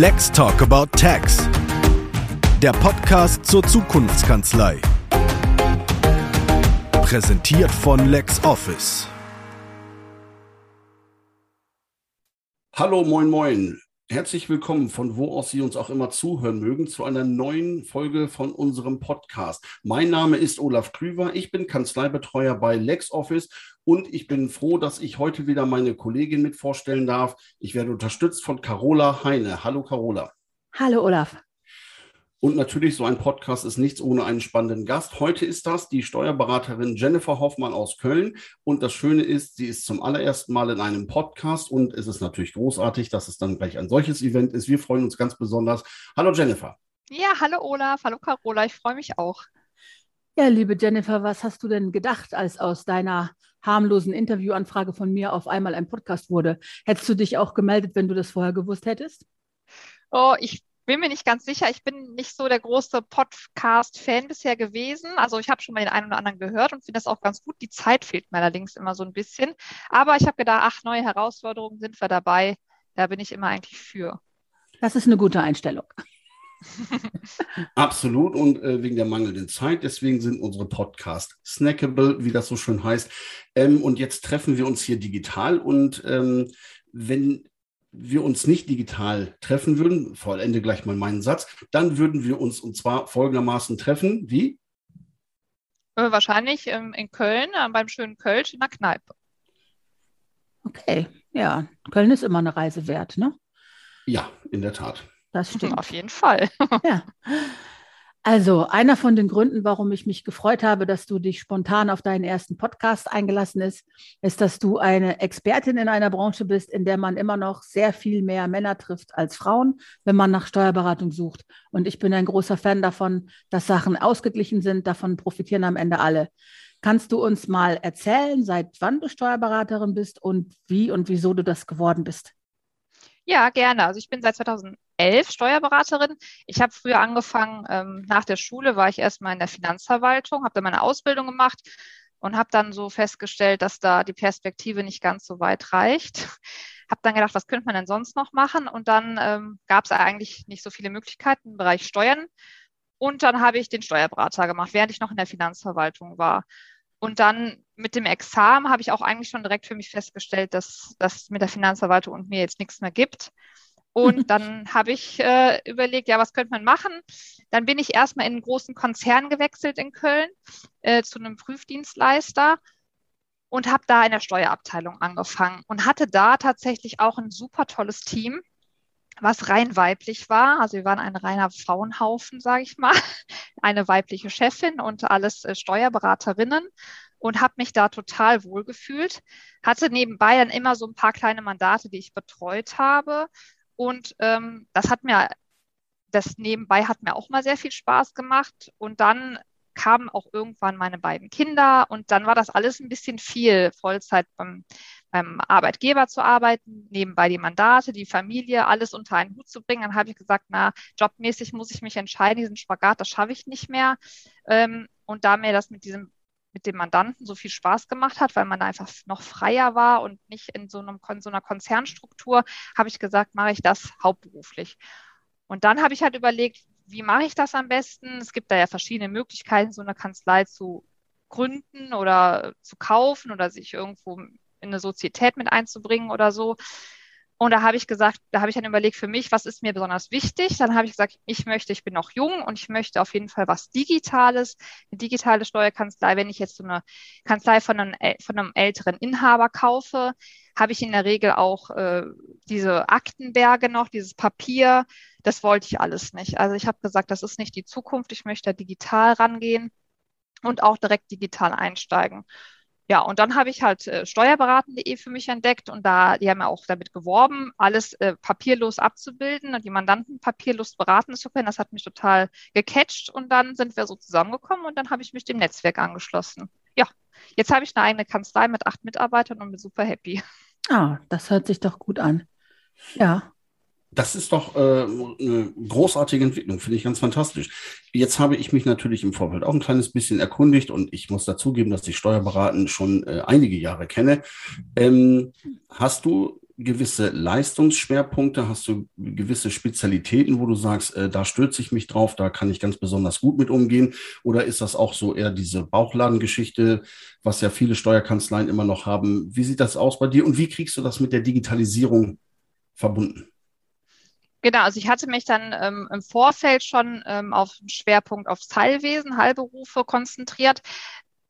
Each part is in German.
Let's Talk About Tax. Der Podcast zur Zukunftskanzlei. Präsentiert von LexOffice. Hallo, moin, moin. Herzlich willkommen, von wo aus Sie uns auch immer zuhören mögen, zu einer neuen Folge von unserem Podcast. Mein Name ist Olaf Klüver, ich bin Kanzleibetreuer bei LexOffice und ich bin froh, dass ich heute wieder meine Kollegin mit vorstellen darf. Ich werde unterstützt von Carola Heine. Hallo Carola. Hallo Olaf. Und natürlich, so ein Podcast ist nichts ohne einen spannenden Gast. Heute ist das die Steuerberaterin Jennifer Hoffmann aus Köln. Und das Schöne ist, sie ist zum allerersten Mal in einem Podcast und es ist natürlich großartig, dass es dann gleich ein solches Event ist. Wir freuen uns ganz besonders. Hallo Jennifer. Ja, hallo Olaf, hallo Carola, ich freue mich auch. Ja, liebe Jennifer, was hast du denn gedacht, als aus deiner harmlosen Interviewanfrage von mir auf einmal ein Podcast wurde? Hättest du dich auch gemeldet, wenn du das vorher gewusst hättest? Oh, ich bin mir nicht ganz sicher. Ich bin nicht so der große Podcast-Fan bisher gewesen. Also ich habe schon mal den einen oder anderen gehört und finde das auch ganz gut. Die Zeit fehlt mir allerdings immer so ein bisschen. Aber ich habe gedacht, ach, neue Herausforderungen sind wir dabei. Da bin ich immer eigentlich für. Das ist eine gute Einstellung. Absolut und äh, wegen der mangelnden Zeit, deswegen sind unsere Podcasts snackable, wie das so schön heißt. Ähm, und jetzt treffen wir uns hier digital und ähm, wenn wir uns nicht digital treffen würden, vollende gleich mal meinen Satz, dann würden wir uns und zwar folgendermaßen treffen, wie? Äh, wahrscheinlich ähm, in Köln, äh, beim schönen Kölsch in der Kneipe. Okay, ja, Köln ist immer eine Reise wert, ne? Ja, in der Tat. Das stimmt. Auf jeden Fall. ja. Also, einer von den Gründen, warum ich mich gefreut habe, dass du dich spontan auf deinen ersten Podcast eingelassen ist, ist, dass du eine Expertin in einer Branche bist, in der man immer noch sehr viel mehr Männer trifft als Frauen, wenn man nach Steuerberatung sucht. Und ich bin ein großer Fan davon, dass Sachen ausgeglichen sind. Davon profitieren am Ende alle. Kannst du uns mal erzählen, seit wann du Steuerberaterin bist und wie und wieso du das geworden bist? Ja, gerne. Also ich bin seit 2011 Steuerberaterin. Ich habe früher angefangen, ähm, nach der Schule war ich erstmal in der Finanzverwaltung, habe dann meine Ausbildung gemacht und habe dann so festgestellt, dass da die Perspektive nicht ganz so weit reicht. Habe dann gedacht, was könnte man denn sonst noch machen? Und dann ähm, gab es eigentlich nicht so viele Möglichkeiten im Bereich Steuern. Und dann habe ich den Steuerberater gemacht, während ich noch in der Finanzverwaltung war. Und dann mit dem Examen habe ich auch eigentlich schon direkt für mich festgestellt, dass das mit der Finanzverwaltung und mir jetzt nichts mehr gibt. Und dann habe ich äh, überlegt, ja, was könnte man machen? Dann bin ich erstmal in einen großen Konzern gewechselt in Köln äh, zu einem Prüfdienstleister und habe da in der Steuerabteilung angefangen und hatte da tatsächlich auch ein super tolles Team, was rein weiblich war. Also wir waren ein reiner Frauenhaufen, sage ich mal, eine weibliche Chefin und alles äh, Steuerberaterinnen und habe mich da total wohl gefühlt. Hatte nebenbei dann immer so ein paar kleine Mandate, die ich betreut habe. Und ähm, das hat mir, das nebenbei hat mir auch mal sehr viel Spaß gemacht. Und dann kamen auch irgendwann meine beiden Kinder und dann war das alles ein bisschen viel, Vollzeit beim, beim Arbeitgeber zu arbeiten, nebenbei die Mandate, die Familie, alles unter einen Hut zu bringen. Dann habe ich gesagt, na, jobmäßig muss ich mich entscheiden, diesen Spagat, das schaffe ich nicht mehr. Ähm, und da mir das mit diesem mit dem Mandanten so viel Spaß gemacht hat, weil man einfach noch freier war und nicht in so, einem, in so einer Konzernstruktur, habe ich gesagt, mache ich das hauptberuflich. Und dann habe ich halt überlegt, wie mache ich das am besten? Es gibt da ja verschiedene Möglichkeiten, so eine Kanzlei zu gründen oder zu kaufen oder sich irgendwo in eine Sozietät mit einzubringen oder so. Und da habe ich gesagt, da habe ich dann überlegt für mich, was ist mir besonders wichtig? Dann habe ich gesagt, ich möchte, ich bin noch jung und ich möchte auf jeden Fall was Digitales, eine digitale Steuerkanzlei. Wenn ich jetzt so eine Kanzlei von einem, von einem älteren Inhaber kaufe, habe ich in der Regel auch äh, diese Aktenberge noch, dieses Papier. Das wollte ich alles nicht. Also ich habe gesagt, das ist nicht die Zukunft. Ich möchte digital rangehen und auch direkt digital einsteigen. Ja, und dann habe ich halt äh, steuerberaten.de für mich entdeckt und da, die haben ja auch damit geworben, alles äh, papierlos abzubilden und die Mandanten papierlos beraten zu können. Das hat mich total gecatcht und dann sind wir so zusammengekommen und dann habe ich mich dem Netzwerk angeschlossen. Ja, jetzt habe ich eine eigene Kanzlei mit acht Mitarbeitern und bin super happy. Ah, das hört sich doch gut an. Ja. Das ist doch äh, eine großartige Entwicklung, finde ich ganz fantastisch. Jetzt habe ich mich natürlich im Vorfeld auch ein kleines bisschen erkundigt und ich muss dazugeben, dass ich Steuerberaten schon äh, einige Jahre kenne. Ähm, hast du gewisse Leistungsschwerpunkte? Hast du gewisse Spezialitäten, wo du sagst, äh, da stürze ich mich drauf, da kann ich ganz besonders gut mit umgehen? Oder ist das auch so eher diese Bauchladengeschichte, was ja viele Steuerkanzleien immer noch haben? Wie sieht das aus bei dir und wie kriegst du das mit der Digitalisierung verbunden? Genau, also ich hatte mich dann ähm, im Vorfeld schon ähm, auf den Schwerpunkt aufs Heilwesen, Heilberufe konzentriert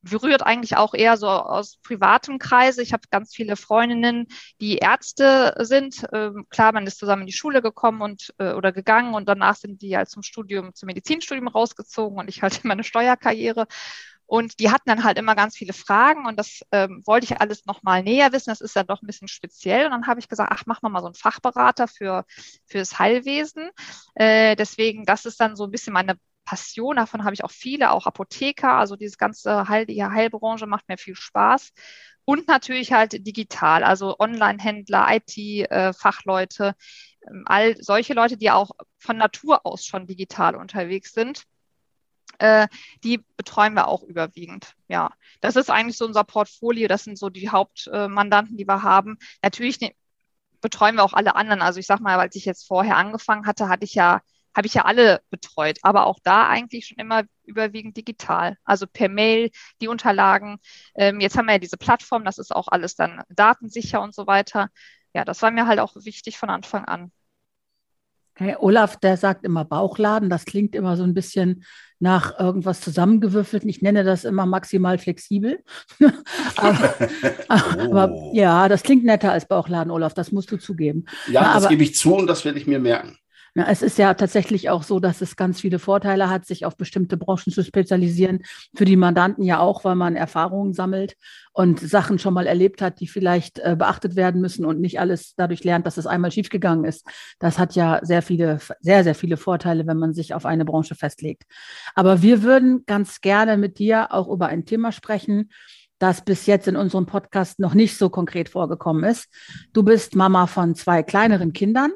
berührt eigentlich auch eher so aus privatem Kreise. Ich habe ganz viele Freundinnen, die Ärzte sind. Ähm, klar, man ist zusammen in die Schule gekommen und äh, oder gegangen und danach sind die halt zum Studium, zum Medizinstudium rausgezogen und ich halt meine Steuerkarriere. Und die hatten dann halt immer ganz viele Fragen und das ähm, wollte ich alles nochmal näher wissen. Das ist ja doch ein bisschen speziell. Und dann habe ich gesagt, ach, mach mal so einen Fachberater für fürs Heilwesen. Äh, deswegen, das ist dann so ein bisschen meine Passion. Davon habe ich auch viele, auch Apotheker. Also diese ganze Heil, die Heilbranche macht mir viel Spaß. Und natürlich halt digital, also Online-Händler, IT-Fachleute, äh, all solche Leute, die auch von Natur aus schon digital unterwegs sind äh, die betreuen wir auch überwiegend. Ja, das ist eigentlich so unser Portfolio. Das sind so die Hauptmandanten, die wir haben. Natürlich ne, betreuen wir auch alle anderen. Also ich sag mal, als ich jetzt vorher angefangen hatte, hatte ich ja habe ich ja alle betreut, aber auch da eigentlich schon immer überwiegend digital, also per Mail die Unterlagen. Ähm, jetzt haben wir ja diese Plattform, das ist auch alles dann datensicher und so weiter. Ja, das war mir halt auch wichtig von Anfang an. Okay, Olaf, der sagt immer Bauchladen. Das klingt immer so ein bisschen nach irgendwas zusammengewürfelt. Ich nenne das immer maximal flexibel. aber, oh. aber, ja, das klingt netter als Bauchladen, Olaf. Das musst du zugeben. Ja, Na, das aber, gebe ich zu und das werde ich mir merken. Ja, es ist ja tatsächlich auch so, dass es ganz viele Vorteile hat, sich auf bestimmte Branchen zu spezialisieren. Für die Mandanten ja auch, weil man Erfahrungen sammelt und Sachen schon mal erlebt hat, die vielleicht äh, beachtet werden müssen und nicht alles dadurch lernt, dass es einmal schiefgegangen ist. Das hat ja sehr viele, sehr, sehr viele Vorteile, wenn man sich auf eine Branche festlegt. Aber wir würden ganz gerne mit dir auch über ein Thema sprechen, das bis jetzt in unserem Podcast noch nicht so konkret vorgekommen ist. Du bist Mama von zwei kleineren Kindern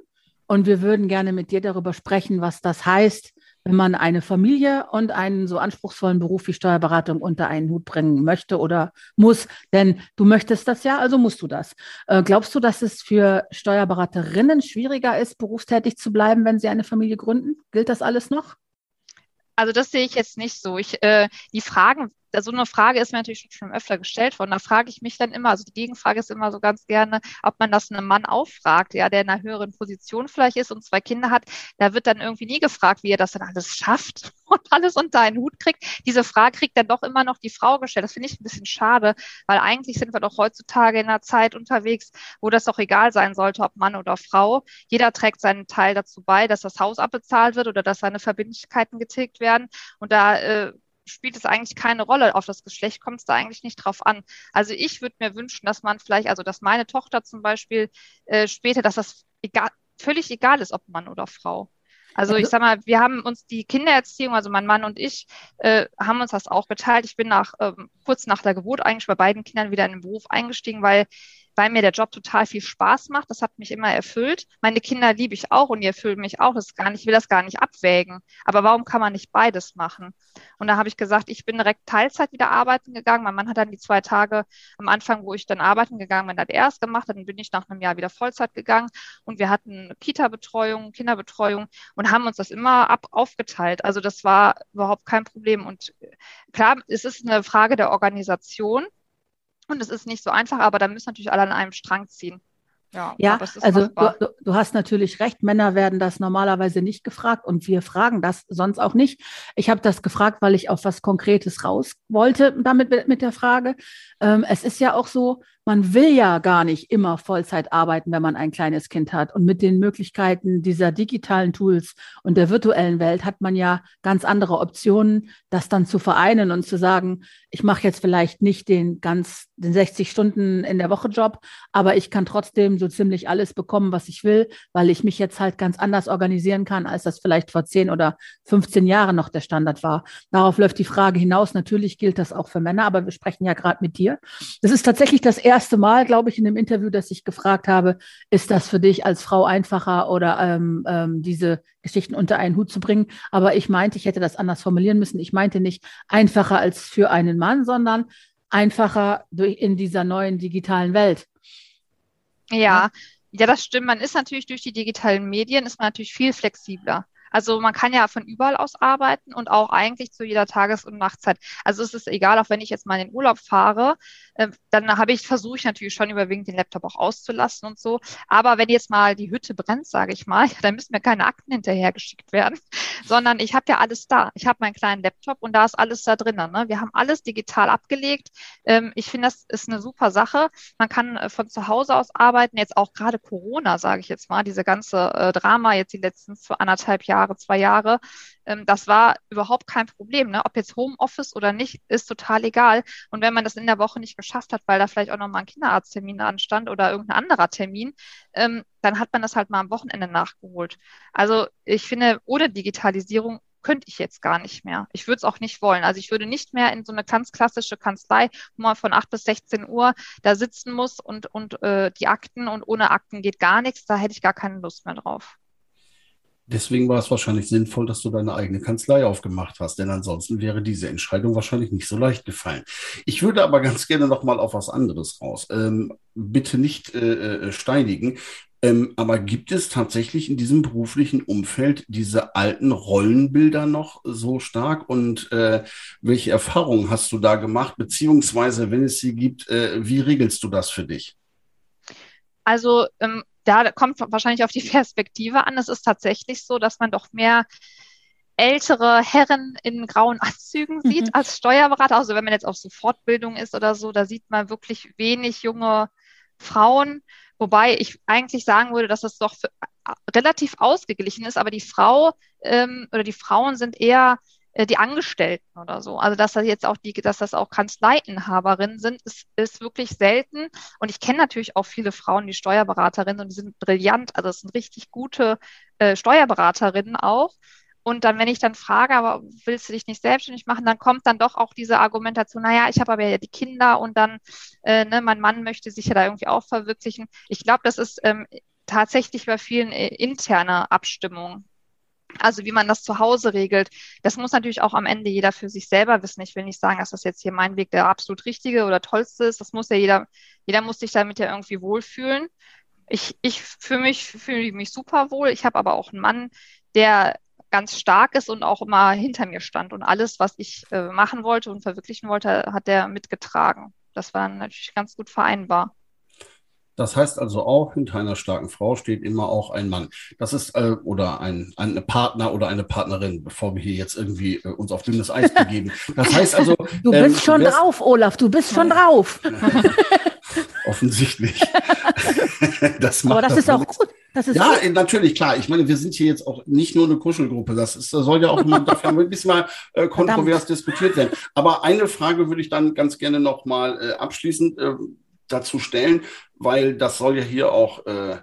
und wir würden gerne mit dir darüber sprechen, was das heißt, wenn man eine Familie und einen so anspruchsvollen Beruf wie Steuerberatung unter einen Hut bringen möchte oder muss. Denn du möchtest das ja, also musst du das. Äh, glaubst du, dass es für Steuerberaterinnen schwieriger ist, berufstätig zu bleiben, wenn sie eine Familie gründen? Gilt das alles noch? Also das sehe ich jetzt nicht so. Ich, äh, die Fragen so eine Frage ist mir natürlich schon öfter gestellt worden. Da frage ich mich dann immer, also die Gegenfrage ist immer so ganz gerne, ob man das einem Mann auffragt, ja, der in einer höheren Position vielleicht ist und zwei Kinder hat. Da wird dann irgendwie nie gefragt, wie er das dann alles schafft und alles unter einen Hut kriegt. Diese Frage kriegt dann doch immer noch die Frau gestellt. Das finde ich ein bisschen schade, weil eigentlich sind wir doch heutzutage in einer Zeit unterwegs, wo das doch egal sein sollte, ob Mann oder Frau. Jeder trägt seinen Teil dazu bei, dass das Haus abbezahlt wird oder dass seine Verbindlichkeiten getilgt werden. Und da äh, spielt es eigentlich keine Rolle. Auf das Geschlecht kommt es da eigentlich nicht drauf an. Also ich würde mir wünschen, dass man vielleicht, also dass meine Tochter zum Beispiel äh, später, dass das egal, völlig egal ist, ob Mann oder Frau. Also ich sag mal, wir haben uns die Kindererziehung, also mein Mann und ich, äh, haben uns das auch geteilt. Ich bin nach ähm, kurz nach der Geburt eigentlich bei beiden Kindern wieder in den Beruf eingestiegen, weil weil mir der Job total viel Spaß macht. Das hat mich immer erfüllt. Meine Kinder liebe ich auch und die erfüllen mich auch. Das ist gar nicht, ich will das gar nicht abwägen. Aber warum kann man nicht beides machen? Und da habe ich gesagt, ich bin direkt Teilzeit wieder arbeiten gegangen. Mein Mann hat dann die zwei Tage am Anfang, wo ich dann arbeiten gegangen bin, hat er erst gemacht. Dann bin ich nach einem Jahr wieder Vollzeit gegangen und wir hatten Kita-Betreuung, Kinderbetreuung und haben uns das immer ab aufgeteilt. Also das war überhaupt kein Problem. Und klar, es ist eine Frage der Organisation. Und es ist nicht so einfach, aber da müssen natürlich alle an einem Strang ziehen. Ja, ja also du, du, hast natürlich recht, Männer werden das normalerweise nicht gefragt und wir fragen das sonst auch nicht. Ich habe das gefragt, weil ich auf was Konkretes raus wollte damit mit der Frage. Ähm, es ist ja auch so, man will ja gar nicht immer Vollzeit arbeiten, wenn man ein kleines Kind hat. Und mit den Möglichkeiten dieser digitalen Tools und der virtuellen Welt hat man ja ganz andere Optionen, das dann zu vereinen und zu sagen, ich mache jetzt vielleicht nicht den ganz, den 60 Stunden in der Woche Job, aber ich kann trotzdem so ziemlich alles bekommen, was ich will, weil ich mich jetzt halt ganz anders organisieren kann, als das vielleicht vor 10 oder 15 Jahren noch der Standard war. Darauf läuft die Frage hinaus. Natürlich gilt das auch für Männer, aber wir sprechen ja gerade mit dir. Das ist tatsächlich das erste erste Mal, glaube ich, in dem Interview, dass ich gefragt habe, ist das für dich als Frau einfacher oder ähm, ähm, diese Geschichten unter einen Hut zu bringen? Aber ich meinte, ich hätte das anders formulieren müssen. Ich meinte nicht einfacher als für einen Mann, sondern einfacher durch, in dieser neuen digitalen Welt. Ja, Ja, das stimmt. Man ist natürlich durch die digitalen Medien, ist man natürlich viel flexibler. Also man kann ja von überall aus arbeiten und auch eigentlich zu jeder Tages- und Nachtzeit. Also es ist egal, auch wenn ich jetzt mal in den Urlaub fahre, äh, dann habe ich, versuche ich natürlich schon überwiegend den Laptop auch auszulassen und so. Aber wenn jetzt mal die Hütte brennt, sage ich mal, dann müssen mir keine Akten hinterhergeschickt werden, sondern ich habe ja alles da. Ich habe meinen kleinen Laptop und da ist alles da drin. Ne? Wir haben alles digital abgelegt. Ähm, ich finde, das ist eine super Sache. Man kann äh, von zu Hause aus arbeiten, jetzt auch gerade Corona, sage ich jetzt mal, diese ganze äh, Drama jetzt die letzten anderthalb Jahre Jahre, zwei Jahre. Ähm, das war überhaupt kein Problem. Ne? Ob jetzt Homeoffice oder nicht, ist total egal. Und wenn man das in der Woche nicht geschafft hat, weil da vielleicht auch noch mal ein Kinderarzttermin anstand oder irgendein anderer Termin, ähm, dann hat man das halt mal am Wochenende nachgeholt. Also ich finde, ohne Digitalisierung könnte ich jetzt gar nicht mehr. Ich würde es auch nicht wollen. Also ich würde nicht mehr in so eine ganz klassische Kanzlei, wo man von 8 bis 16 Uhr da sitzen muss und, und äh, die Akten und ohne Akten geht gar nichts. Da hätte ich gar keine Lust mehr drauf. Deswegen war es wahrscheinlich sinnvoll, dass du deine eigene Kanzlei aufgemacht hast, denn ansonsten wäre diese Entscheidung wahrscheinlich nicht so leicht gefallen. Ich würde aber ganz gerne noch mal auf was anderes raus. Ähm, bitte nicht äh, äh, steinigen. Ähm, aber gibt es tatsächlich in diesem beruflichen Umfeld diese alten Rollenbilder noch so stark? Und äh, welche Erfahrungen hast du da gemacht? Beziehungsweise, wenn es sie gibt, äh, wie regelst du das für dich? Also ähm, da kommt wahrscheinlich auf die Perspektive an. Es ist tatsächlich so, dass man doch mehr ältere Herren in grauen Anzügen mhm. sieht mhm. als Steuerberater. Also wenn man jetzt auf so Fortbildung ist oder so, da sieht man wirklich wenig junge Frauen. Wobei ich eigentlich sagen würde, dass es doch für, relativ ausgeglichen ist, aber die Frau ähm, oder die Frauen sind eher äh, die Angestellten oder so. Also dass das jetzt auch die, dass das auch Kanzleiinhaberinnen sind, ist, ist wirklich selten. Und ich kenne natürlich auch viele Frauen, die Steuerberaterinnen und die sind brillant. Also es sind richtig gute äh, Steuerberaterinnen auch. Und dann, wenn ich dann frage, aber willst du dich nicht selbstständig machen, dann kommt dann doch auch diese Argumentation, naja, ich habe aber ja die Kinder und dann, äh, ne, mein Mann möchte sich ja da irgendwie auch verwirklichen. Ich glaube, das ist ähm, tatsächlich bei vielen äh, interne Abstimmung. Also wie man das zu Hause regelt, das muss natürlich auch am Ende jeder für sich selber wissen. Ich will nicht sagen, dass das jetzt hier mein Weg der absolut richtige oder tollste ist. Das muss ja jeder, jeder muss sich damit ja irgendwie wohlfühlen. Ich, ich für mich fühle mich super wohl. Ich habe aber auch einen Mann, der ganz stark ist und auch immer hinter mir stand. Und alles, was ich äh, machen wollte und verwirklichen wollte, hat er mitgetragen. Das war natürlich ganz gut vereinbar. Das heißt also auch, hinter einer starken Frau steht immer auch ein Mann. Das ist, äh, oder ein, ein Partner oder eine Partnerin, bevor wir hier jetzt irgendwie äh, uns auf dünnes Eis begeben. Das heißt also. Du bist ähm, schon drauf, Olaf, du bist schon drauf. Offensichtlich. das macht Aber das, das ist auch gut. Das ist ja, gut. natürlich, klar. Ich meine, wir sind hier jetzt auch nicht nur eine Kuschelgruppe. Das, ist, soll ja auch mal, dafür ein bisschen mal äh, kontrovers Verdammt. diskutiert werden. Aber eine Frage würde ich dann ganz gerne noch mal äh, abschließend äh, dazu stellen, weil das soll ja hier auch äh,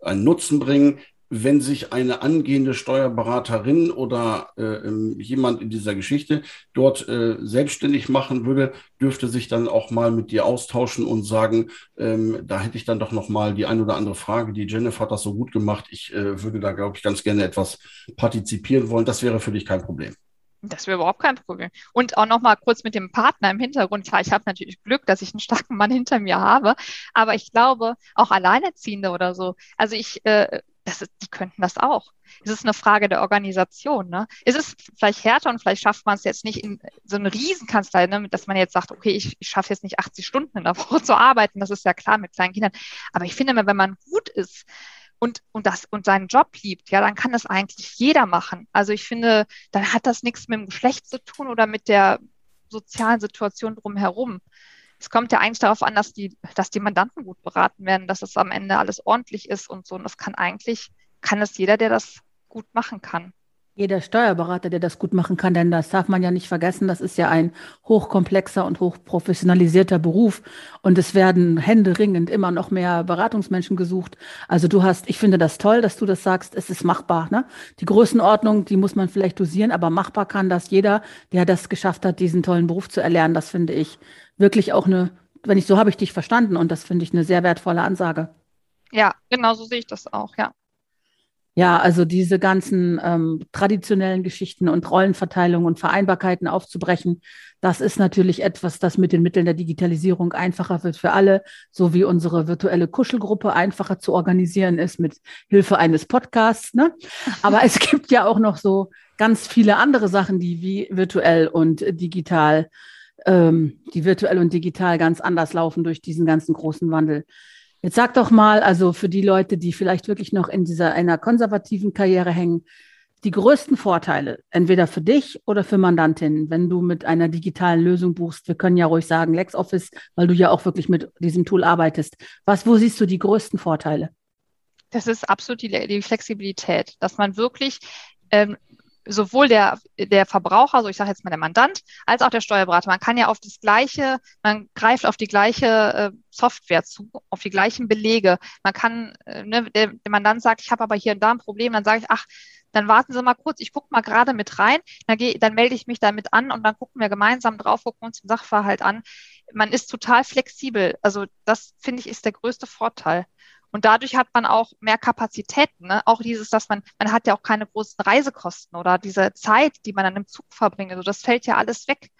einen Nutzen bringen. Wenn sich eine angehende Steuerberaterin oder äh, jemand in dieser Geschichte dort äh, selbstständig machen würde, dürfte sich dann auch mal mit dir austauschen und sagen, ähm, da hätte ich dann doch noch mal die ein oder andere Frage. Die Jennifer hat das so gut gemacht. Ich äh, würde da, glaube ich, ganz gerne etwas partizipieren wollen. Das wäre für dich kein Problem. Das wäre überhaupt kein Problem. Und auch noch mal kurz mit dem Partner im Hintergrund. Klar, ich habe natürlich Glück, dass ich einen starken Mann hinter mir habe, aber ich glaube, auch Alleinerziehende oder so, also ich, äh, das ist, die könnten das auch. Es ist eine Frage der Organisation. Ne? Es ist vielleicht härter und vielleicht schafft man es jetzt nicht in so eine Riesenkanzlei, ne, dass man jetzt sagt, okay, ich, ich schaffe jetzt nicht 80 Stunden in der Woche zu arbeiten. Das ist ja klar mit kleinen Kindern. Aber ich finde, wenn man gut ist, und, und, das, und seinen Job liebt, ja, dann kann das eigentlich jeder machen. Also ich finde, dann hat das nichts mit dem Geschlecht zu tun oder mit der sozialen Situation drumherum. Es kommt ja eigentlich darauf an, dass die, dass die Mandanten gut beraten werden, dass es am Ende alles ordentlich ist und so. Und das kann eigentlich, kann es jeder, der das gut machen kann. Jeder Steuerberater, der das gut machen kann, denn das darf man ja nicht vergessen, das ist ja ein hochkomplexer und hochprofessionalisierter Beruf und es werden händeringend immer noch mehr Beratungsmenschen gesucht. Also du hast, ich finde das toll, dass du das sagst, es ist machbar. Ne? Die Größenordnung, die muss man vielleicht dosieren, aber machbar kann das jeder, der das geschafft hat, diesen tollen Beruf zu erlernen. Das finde ich wirklich auch eine, wenn ich so habe ich dich verstanden und das finde ich eine sehr wertvolle Ansage. Ja, genau so sehe ich das auch, ja. Ja, also diese ganzen ähm, traditionellen Geschichten und Rollenverteilung und Vereinbarkeiten aufzubrechen, das ist natürlich etwas, das mit den Mitteln der Digitalisierung einfacher wird für alle, so wie unsere virtuelle Kuschelgruppe einfacher zu organisieren ist mit Hilfe eines Podcasts. Ne? Aber es gibt ja auch noch so ganz viele andere Sachen, die wie virtuell und digital, ähm, die virtuell und digital ganz anders laufen durch diesen ganzen großen Wandel. Jetzt sag doch mal, also für die Leute, die vielleicht wirklich noch in dieser einer konservativen Karriere hängen, die größten Vorteile, entweder für dich oder für Mandantinnen, wenn du mit einer digitalen Lösung buchst. Wir können ja ruhig sagen LexOffice, weil du ja auch wirklich mit diesem Tool arbeitest. Was, wo siehst du die größten Vorteile? Das ist absolut die, die Flexibilität, dass man wirklich ähm, sowohl der, der Verbraucher, so ich sage jetzt mal der Mandant, als auch der Steuerberater, man kann ja auf das gleiche, man greift auf die gleiche äh, Software zu, auf die gleichen Belege. Man kann, äh, ne, der, der Mandant sagt, ich habe aber hier und da ein Problem, dann sage ich, ach, dann warten Sie mal kurz, ich gucke mal gerade mit rein, dann, geh, dann melde ich mich damit an und dann gucken wir gemeinsam drauf, gucken uns den Sachverhalt an. Man ist total flexibel. Also das finde ich ist der größte Vorteil. Und dadurch hat man auch mehr Kapazitäten. Ne? Auch dieses, dass man, man hat ja auch keine großen Reisekosten oder diese Zeit, die man dann im Zug verbringt. Also das fällt ja alles weg.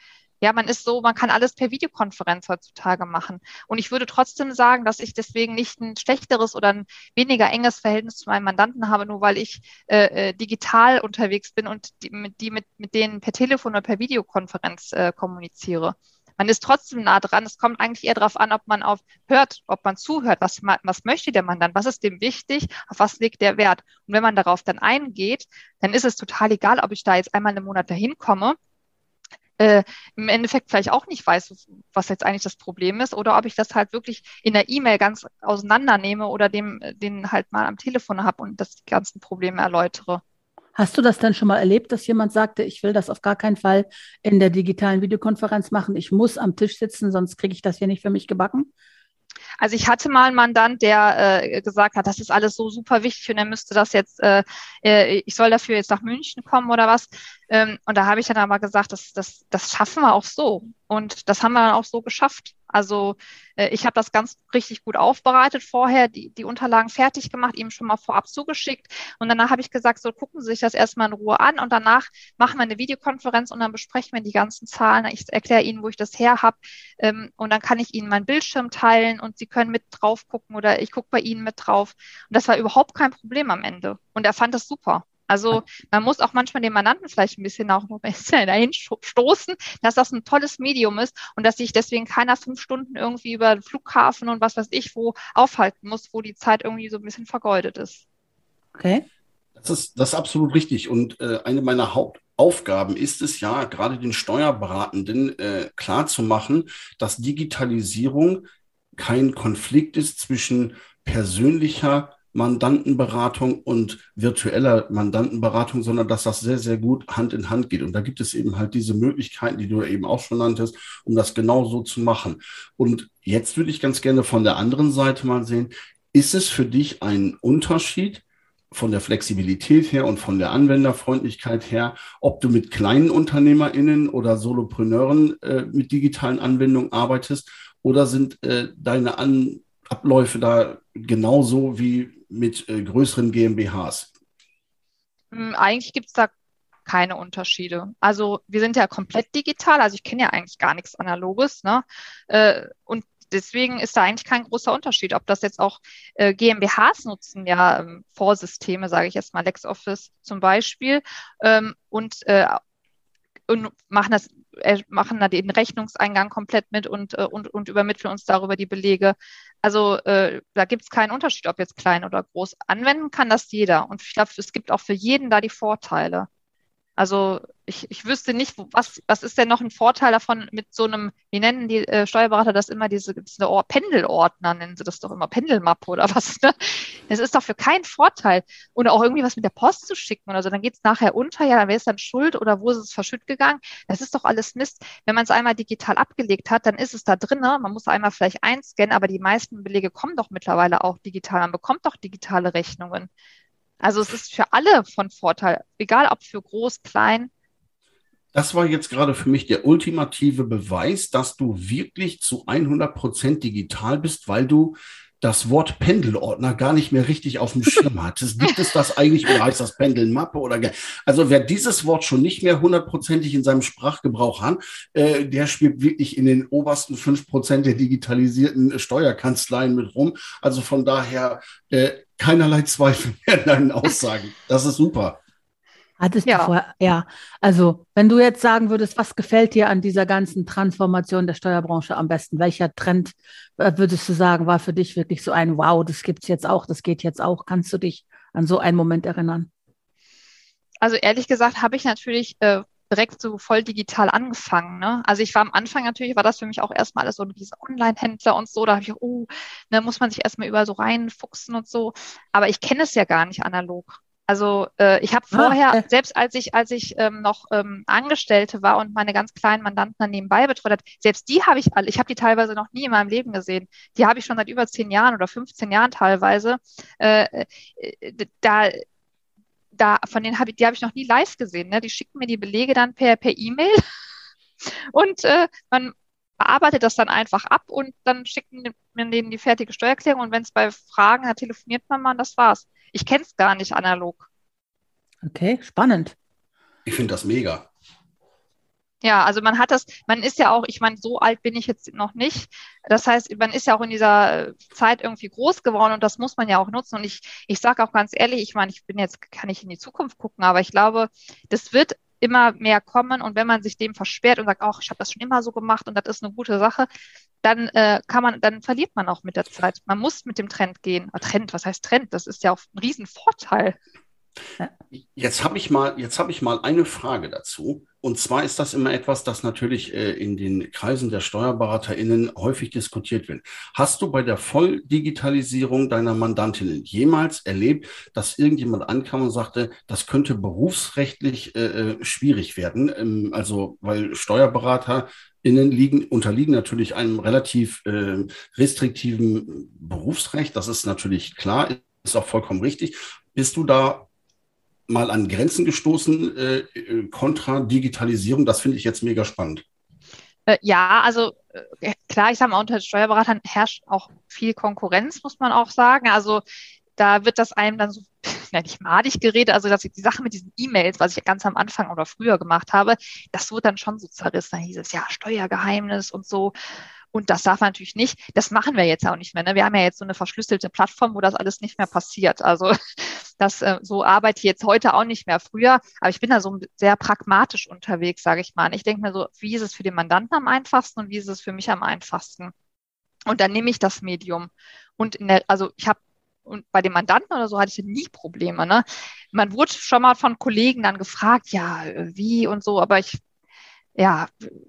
Ja, man ist so, man kann alles per Videokonferenz heutzutage machen. Und ich würde trotzdem sagen, dass ich deswegen nicht ein schlechteres oder ein weniger enges Verhältnis zu meinem Mandanten habe, nur weil ich äh, äh digital unterwegs bin und die, mit, die mit, mit denen per Telefon oder per Videokonferenz äh, kommuniziere man ist trotzdem nah dran. Es kommt eigentlich eher darauf an, ob man auf hört, ob man zuhört, was, was möchte der Mann dann, was ist dem wichtig, auf was legt der Wert. Und wenn man darauf dann eingeht, dann ist es total egal, ob ich da jetzt einmal einen Monat dahin komme, äh, im Endeffekt vielleicht auch nicht weiß, was jetzt eigentlich das Problem ist, oder ob ich das halt wirklich in der E-Mail ganz auseinandernehme oder dem, den halt mal am Telefon habe und das die ganzen Probleme erläutere. Hast du das denn schon mal erlebt, dass jemand sagte, ich will das auf gar keinen Fall in der digitalen Videokonferenz machen, ich muss am Tisch sitzen, sonst kriege ich das hier nicht für mich gebacken? Also ich hatte mal einen Mandant, der äh, gesagt hat, das ist alles so super wichtig und er müsste das jetzt, äh, äh, ich soll dafür jetzt nach München kommen oder was. Ähm, und da habe ich dann aber gesagt, das, das, das schaffen wir auch so. Und das haben wir dann auch so geschafft. Also äh, ich habe das ganz richtig gut aufbereitet vorher, die, die Unterlagen fertig gemacht, ihm schon mal vorab zugeschickt. Und danach habe ich gesagt, so gucken Sie sich das erstmal in Ruhe an und danach machen wir eine Videokonferenz und dann besprechen wir die ganzen Zahlen. Ich erkläre Ihnen, wo ich das her habe. Ähm, und dann kann ich Ihnen meinen Bildschirm teilen und Sie können mit drauf gucken oder ich gucke bei Ihnen mit drauf. Und das war überhaupt kein Problem am Ende. Und er fand das super. Also man muss auch manchmal den Mandanten vielleicht ein bisschen auch dahin stoßen, dass das ein tolles Medium ist und dass sich deswegen keiner fünf Stunden irgendwie über den Flughafen und was weiß ich wo aufhalten muss, wo die Zeit irgendwie so ein bisschen vergeudet ist. Okay. Das ist, das ist absolut richtig. Und äh, eine meiner Hauptaufgaben ist es ja, gerade den Steuerberatenden äh, klarzumachen, dass Digitalisierung kein Konflikt ist zwischen persönlicher Mandantenberatung und virtueller Mandantenberatung, sondern dass das sehr, sehr gut Hand in Hand geht. Und da gibt es eben halt diese Möglichkeiten, die du eben auch schon nanntest, um das genau so zu machen. Und jetzt würde ich ganz gerne von der anderen Seite mal sehen, ist es für dich ein Unterschied, von der Flexibilität her und von der Anwenderfreundlichkeit her, ob du mit kleinen UnternehmerInnen oder Solopreneuren äh, mit digitalen Anwendungen arbeitest oder sind äh, deine An Abläufe da genauso wie mit äh, größeren GmbHs? Hm, eigentlich gibt es da keine Unterschiede. Also wir sind ja komplett digital, also ich kenne ja eigentlich gar nichts Analoges. Ne? Äh, und deswegen ist da eigentlich kein großer Unterschied, ob das jetzt auch äh, GmbHs nutzen, ja ähm, Vorsysteme, sage ich jetzt mal, LexOffice zum Beispiel, ähm, und, äh, und machen das machen da den Rechnungseingang komplett mit und, äh, und, und übermitteln uns darüber die Belege. Also äh, da gibt es keinen Unterschied, ob jetzt klein oder groß. Anwenden kann das jeder. Und ich glaube, es gibt auch für jeden da die Vorteile. Also ich, ich wüsste nicht, was, was ist denn noch ein Vorteil davon mit so einem, wie nennen die äh, Steuerberater das immer, diese, diese Or Pendelordner, nennen sie das doch immer, Pendelmappe oder was. Ne? Das ist doch für keinen Vorteil. Oder auch irgendwie was mit der Post zu schicken oder so, dann geht es nachher unter, ja, dann wäre es dann schuld oder wo ist es verschütt gegangen. Das ist doch alles Mist. Wenn man es einmal digital abgelegt hat, dann ist es da drin. Man muss einmal vielleicht einscannen, aber die meisten Belege kommen doch mittlerweile auch digital. Man bekommt doch digitale Rechnungen. Also es ist für alle von Vorteil, egal ob für groß, klein. Das war jetzt gerade für mich der ultimative Beweis, dass du wirklich zu 100 Prozent digital bist, weil du das Wort Pendelordner gar nicht mehr richtig auf dem Schirm hat. Gibt es das eigentlich oder heißt das Pendelmappe oder also wer dieses Wort schon nicht mehr hundertprozentig in seinem Sprachgebrauch hat, äh, der spielt wirklich in den obersten fünf Prozent der digitalisierten Steuerkanzleien mit rum. Also von daher äh, keinerlei Zweifel mehr in deinen Aussagen. Das ist super. Hattest ja. du vorher, ja. Also, wenn du jetzt sagen würdest, was gefällt dir an dieser ganzen Transformation der Steuerbranche am besten? Welcher Trend äh, würdest du sagen, war für dich wirklich so ein Wow, das gibt es jetzt auch, das geht jetzt auch? Kannst du dich an so einen Moment erinnern? Also ehrlich gesagt habe ich natürlich äh, direkt so voll digital angefangen. Ne? Also ich war am Anfang natürlich, war das für mich auch erstmal alles so diese Online-Händler und so. Da habe ich, oh, da ne, muss man sich erstmal überall so reinfuchsen und so. Aber ich kenne es ja gar nicht analog. Also äh, ich habe ah, vorher, ah, selbst als ich, als ich ähm, noch ähm, Angestellte war und meine ganz kleinen Mandanten dann nebenbei betreut hat, selbst die habe ich alle, ich habe die teilweise noch nie in meinem Leben gesehen. Die habe ich schon seit über zehn Jahren oder 15 Jahren teilweise. Äh, äh, da, da, von denen habe ich, die habe ich noch nie live gesehen. Ne? Die schicken mir die Belege dann per per E-Mail und äh, man bearbeitet das dann einfach ab und dann schicken wir denen die fertige Steuererklärung und wenn es bei Fragen, dann telefoniert man mal und das war's. Ich kenne es gar nicht analog. Okay, spannend. Ich finde das mega. Ja, also man hat das, man ist ja auch, ich meine, so alt bin ich jetzt noch nicht. Das heißt, man ist ja auch in dieser Zeit irgendwie groß geworden und das muss man ja auch nutzen. Und ich, ich sage auch ganz ehrlich, ich meine, ich bin jetzt, kann ich in die Zukunft gucken, aber ich glaube, das wird immer mehr kommen und wenn man sich dem versperrt und sagt, ach, ich habe das schon immer so gemacht und das ist eine gute Sache, dann äh, kann man, dann verliert man auch mit der Zeit. Man muss mit dem Trend gehen. Trend, was heißt Trend? Das ist ja auch ein Riesenvorteil. Jetzt habe ich mal, jetzt habe ich mal eine Frage dazu. Und zwar ist das immer etwas, das natürlich äh, in den Kreisen der SteuerberaterInnen häufig diskutiert wird. Hast du bei der Volldigitalisierung deiner Mandantinnen jemals erlebt, dass irgendjemand ankam und sagte, das könnte berufsrechtlich äh, äh schwierig werden? Ähm, also, weil Steuerberater Innen liegen, unterliegen natürlich einem relativ äh, restriktiven Berufsrecht. Das ist natürlich klar, ist auch vollkommen richtig. Bist du da mal an Grenzen gestoßen äh, kontra Digitalisierung? Das finde ich jetzt mega spannend. Äh, ja, also äh, klar, ich sage mal, unter Steuerberatern herrscht auch viel Konkurrenz, muss man auch sagen. Also da wird das einem dann so ja nicht madig geredet, also dass die Sache mit diesen E-Mails, was ich ganz am Anfang oder früher gemacht habe, das wurde dann schon so zerrissen. Da hieß es ja Steuergeheimnis und so. Und das darf man natürlich nicht. Das machen wir jetzt auch nicht mehr. Ne? Wir haben ja jetzt so eine verschlüsselte Plattform, wo das alles nicht mehr passiert. Also das äh, so arbeite ich jetzt heute auch nicht mehr früher. Aber ich bin da so sehr pragmatisch unterwegs, sage ich mal. Und ich denke mir so, wie ist es für den Mandanten am einfachsten und wie ist es für mich am einfachsten? Und dann nehme ich das Medium. Und der, also ich habe und bei den Mandanten oder so hatte ich nie Probleme. Ne? Man wurde schon mal von Kollegen dann gefragt, ja, wie und so, aber ich, ja,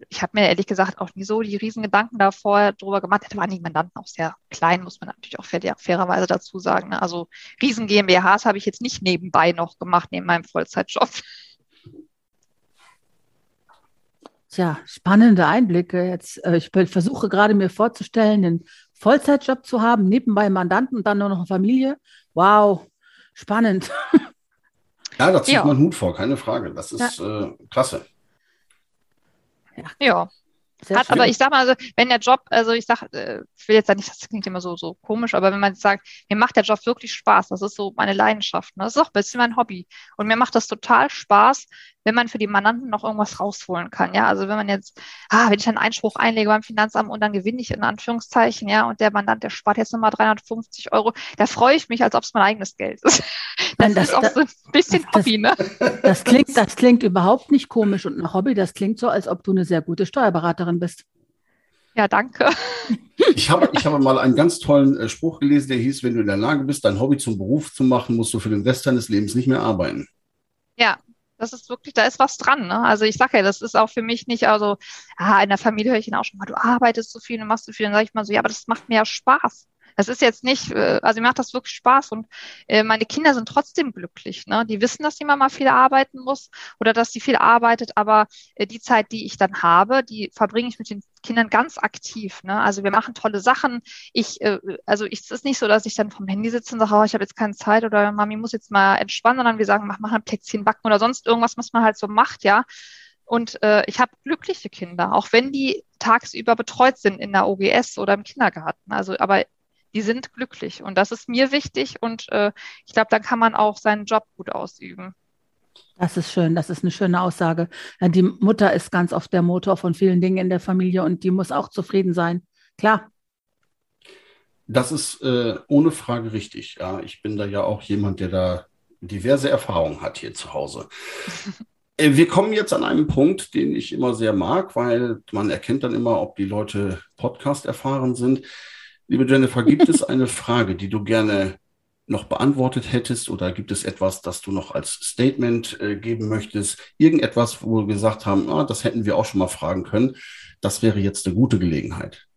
ich habe mir ehrlich gesagt auch nie so die Riesengedanken davor drüber gemacht. Da waren die Mandanten auch sehr klein, muss man natürlich auch fair, fairerweise dazu sagen. Ne? Also Riesen GmbHs habe ich jetzt nicht nebenbei noch gemacht, neben meinem Vollzeitjob. Tja, spannende Einblicke. Jetzt, äh, ich versuche gerade mir vorzustellen, den Vollzeitjob zu haben, nebenbei Mandanten und dann nur noch eine Familie. Wow, spannend. Ja, da zieht ja. man Hut vor, keine Frage. Das ist ja. äh, klasse. Ja. ja. Hat, aber ich sag mal, also, wenn der Job, also ich sag, äh, ich will jetzt nicht, das klingt immer so, so komisch, aber wenn man sagt, mir macht der Job wirklich Spaß, das ist so meine Leidenschaft, ne? das ist auch ein bisschen mein Hobby. Und mir macht das total Spaß, wenn man für die Mandanten noch irgendwas rausholen kann, ja. Also wenn man jetzt, ah, wenn ich einen Einspruch einlege beim Finanzamt und dann gewinne ich in Anführungszeichen, ja, und der Mandant, der spart jetzt nochmal 350 Euro, da freue ich mich, als ob es mein eigenes Geld ist. Das, das ist auch das, so ein bisschen das, Hobby, ne? Das klingt, das klingt überhaupt nicht komisch und ein Hobby, das klingt so, als ob du eine sehr gute Steuerberaterin bist. Ja, danke. Ich habe, ich habe mal einen ganz tollen äh, Spruch gelesen, der hieß, wenn du in der Lage bist, dein Hobby zum Beruf zu machen, musst du für den Rest deines Lebens nicht mehr arbeiten. Ja, das ist wirklich, da ist was dran. Ne? Also ich sage ja, das ist auch für mich nicht, also ah, in der Familie höre ich ihn auch schon mal, du arbeitest so viel und machst so viel, dann sage ich mal so, ja, aber das macht mir ja Spaß. Das ist jetzt nicht, äh, also mir macht das wirklich Spaß und äh, meine Kinder sind trotzdem glücklich. Ne? Die wissen, dass die Mama viel arbeiten muss oder dass sie viel arbeitet, aber äh, die Zeit, die ich dann habe, die verbringe ich mit den Kindern ganz aktiv. Ne? Also wir machen tolle Sachen. Ich, also ich, es ist nicht so, dass ich dann vom Handy sitze und sage, oh, ich habe jetzt keine Zeit oder Mami muss jetzt mal entspannen, sondern wir sagen, mach mal ein Plätzchen backen oder sonst irgendwas, was man halt so macht, ja. Und äh, ich habe glückliche Kinder, auch wenn die tagsüber betreut sind in der OGS oder im Kindergarten. Also, aber die sind glücklich. Und das ist mir wichtig und äh, ich glaube, dann kann man auch seinen Job gut ausüben. Das ist schön, das ist eine schöne Aussage. Die Mutter ist ganz oft der Motor von vielen Dingen in der Familie und die muss auch zufrieden sein. Klar. Das ist äh, ohne Frage richtig. Ja, ich bin da ja auch jemand, der da diverse Erfahrungen hat hier zu Hause. Äh, wir kommen jetzt an einen Punkt, den ich immer sehr mag, weil man erkennt dann immer, ob die Leute Podcast erfahren sind. Liebe Jennifer, gibt es eine Frage, die du gerne noch beantwortet hättest oder gibt es etwas, das du noch als Statement äh, geben möchtest? Irgendetwas, wo wir gesagt haben, ah, das hätten wir auch schon mal fragen können. Das wäre jetzt eine gute Gelegenheit.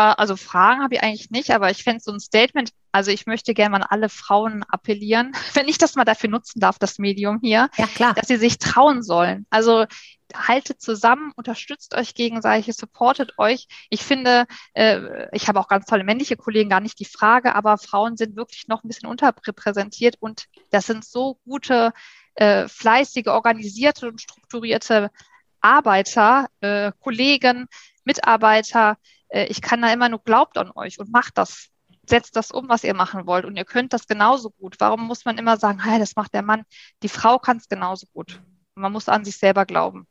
Äh, also Fragen habe ich eigentlich nicht, aber ich fände so ein Statement, also ich möchte gerne an alle Frauen appellieren, wenn ich das mal dafür nutzen darf, das Medium hier, ja, klar. dass sie sich trauen sollen. Also haltet zusammen, unterstützt euch gegenseitig, supportet euch. Ich finde, äh, ich habe auch ganz tolle männliche Kollegen, gar nicht die Frage, aber Frauen sind wirklich noch ein bisschen unterrepräsentiert und das sind so gute, äh, fleißige, organisierte und strukturierte Arbeiter, äh, Kollegen, Mitarbeiter, äh, ich kann da immer nur glaubt an euch und macht das. Setzt das um, was ihr machen wollt. Und ihr könnt das genauso gut. Warum muss man immer sagen, hey, das macht der Mann? Die Frau kann es genauso gut. man muss an sich selber glauben.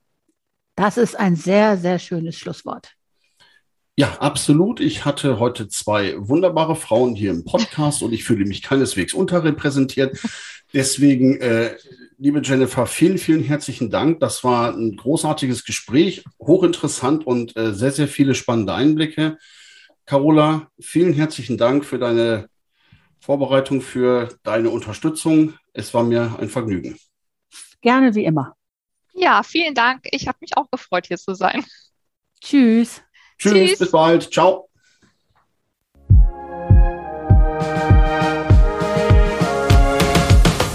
Das ist ein sehr, sehr schönes Schlusswort. Ja, absolut. Ich hatte heute zwei wunderbare Frauen hier im Podcast und ich fühle mich keineswegs unterrepräsentiert. Deswegen, äh, liebe Jennifer, vielen, vielen herzlichen Dank. Das war ein großartiges Gespräch, hochinteressant und äh, sehr, sehr viele spannende Einblicke. Carola, vielen herzlichen Dank für deine Vorbereitung, für deine Unterstützung. Es war mir ein Vergnügen. Gerne wie immer. Ja, vielen Dank. Ich habe mich auch gefreut, hier zu sein. Tschüss. Tschüss, Tschüss. bis bald. Ciao.